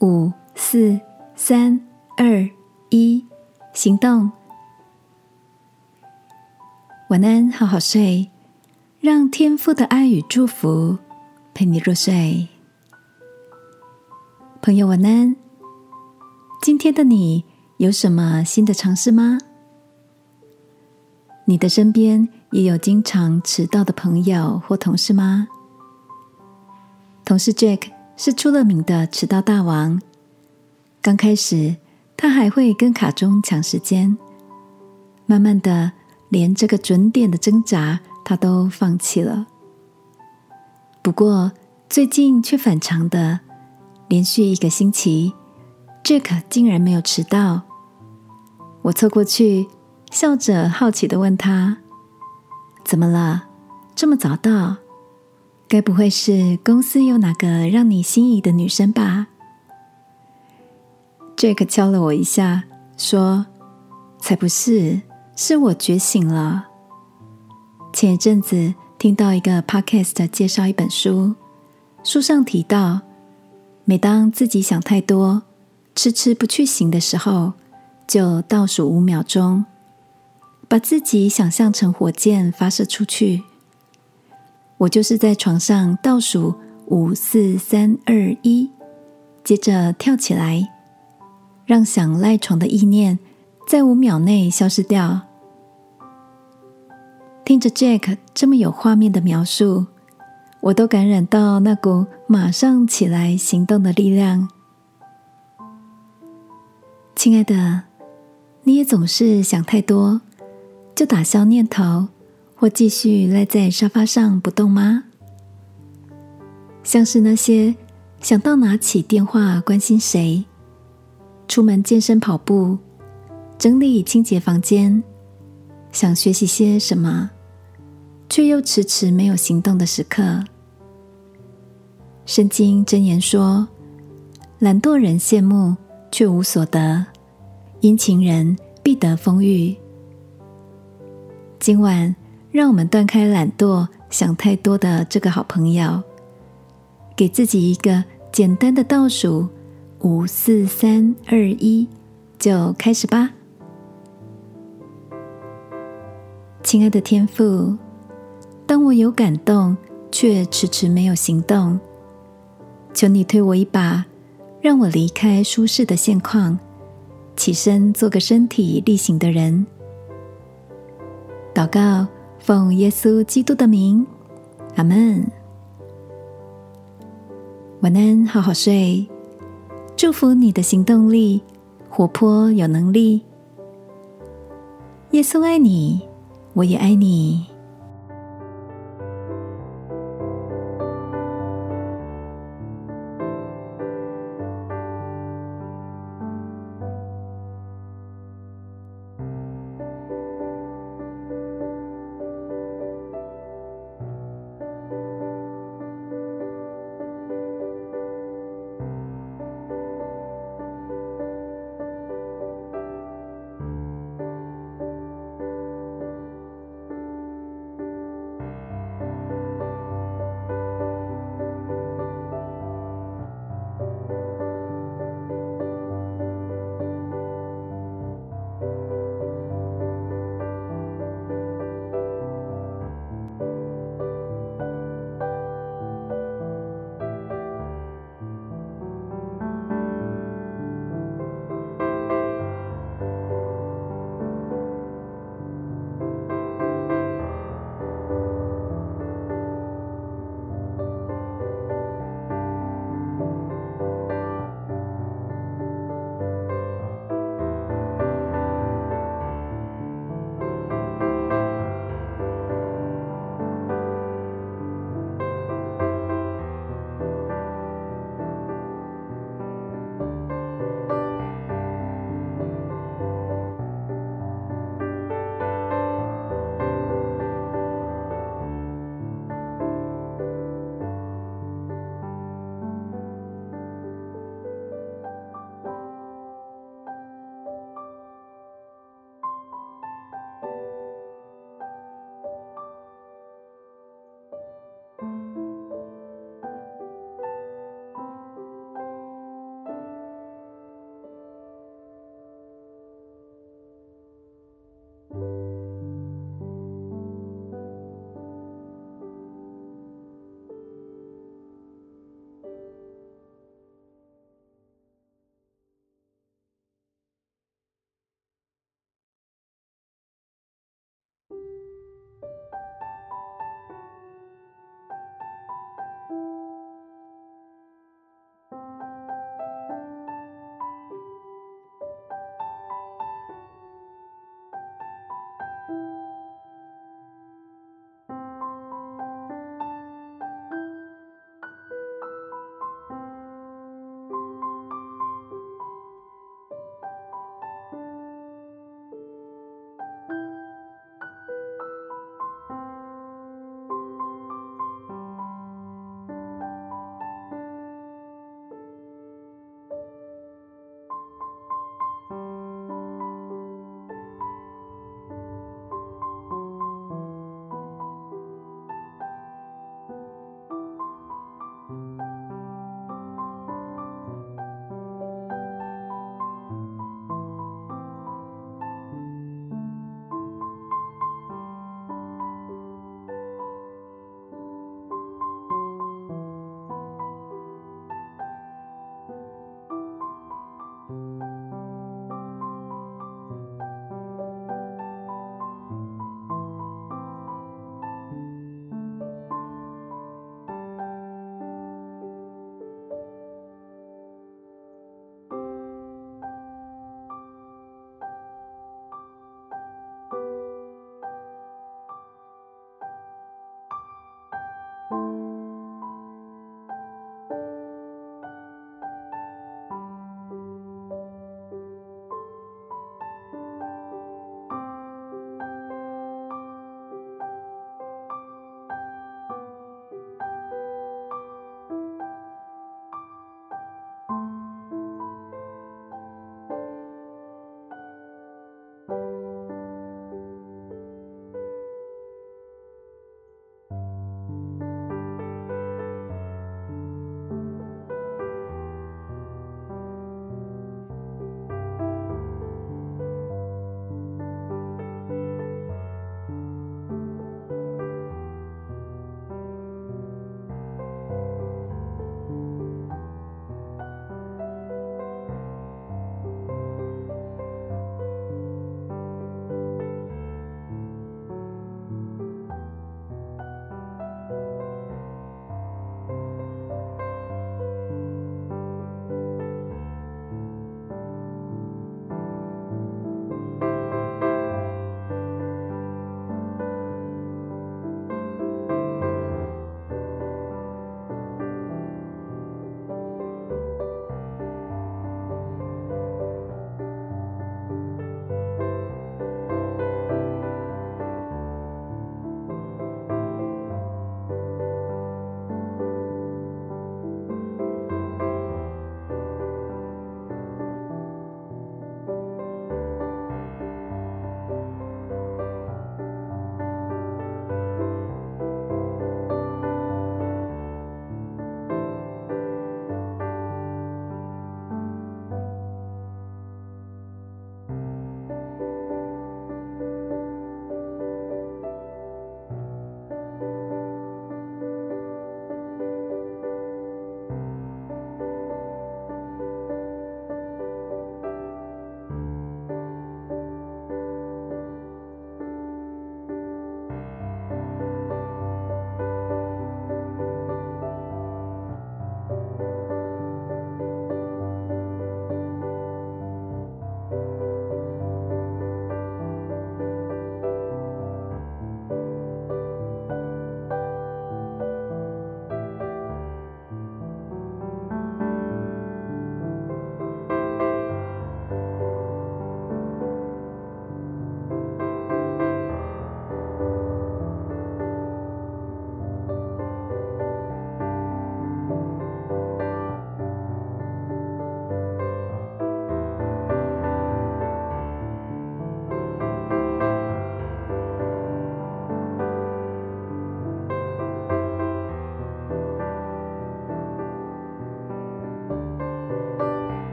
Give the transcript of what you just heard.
五、四、三、二、一，行动！晚安，好好睡，让天父的爱与祝福陪你入睡。朋友，晚安。今天的你有什么新的尝试吗？你的身边也有经常迟到的朋友或同事吗？同事 Jack。是出了名的迟到大王。刚开始，他还会跟卡中抢时间，慢慢的，连这个准点的挣扎，他都放弃了。不过，最近却反常的，连续一个星期，Jack 竟然没有迟到。我凑过去，笑着好奇的问他：“怎么了？这么早到？”该不会是公司有哪个让你心仪的女生吧？Jack 敲了我一下，说：“才不是，是我觉醒了。前一阵子听到一个 podcast 介绍一本书，书上提到，每当自己想太多、迟迟不去行的时候，就倒数五秒钟，把自己想象成火箭发射出去。”我就是在床上倒数五四三二一，接着跳起来，让想赖床的意念在五秒内消失掉。听着 Jack 这么有画面的描述，我都感染到那股马上起来行动的力量。亲爱的，你也总是想太多，就打消念头。或继续赖在沙发上不动吗？像是那些想到拿起电话关心谁，出门健身跑步，整理清洁房间，想学习些什么，却又迟迟没有行动的时刻。圣经箴言说：“懒惰人羡慕，却无所得；殷勤人必得丰裕。”今晚。让我们断开懒惰、想太多的这个好朋友，给自己一个简单的倒数：五、四、三、二、一，就开始吧。亲爱的天父，当我有感动却迟迟没有行动，求你推我一把，让我离开舒适的现况，起身做个身体力行的人。祷告。奉耶稣基督的名，阿门。晚安，好好睡。祝福你的行动力活泼有能力。耶稣爱你，我也爱你。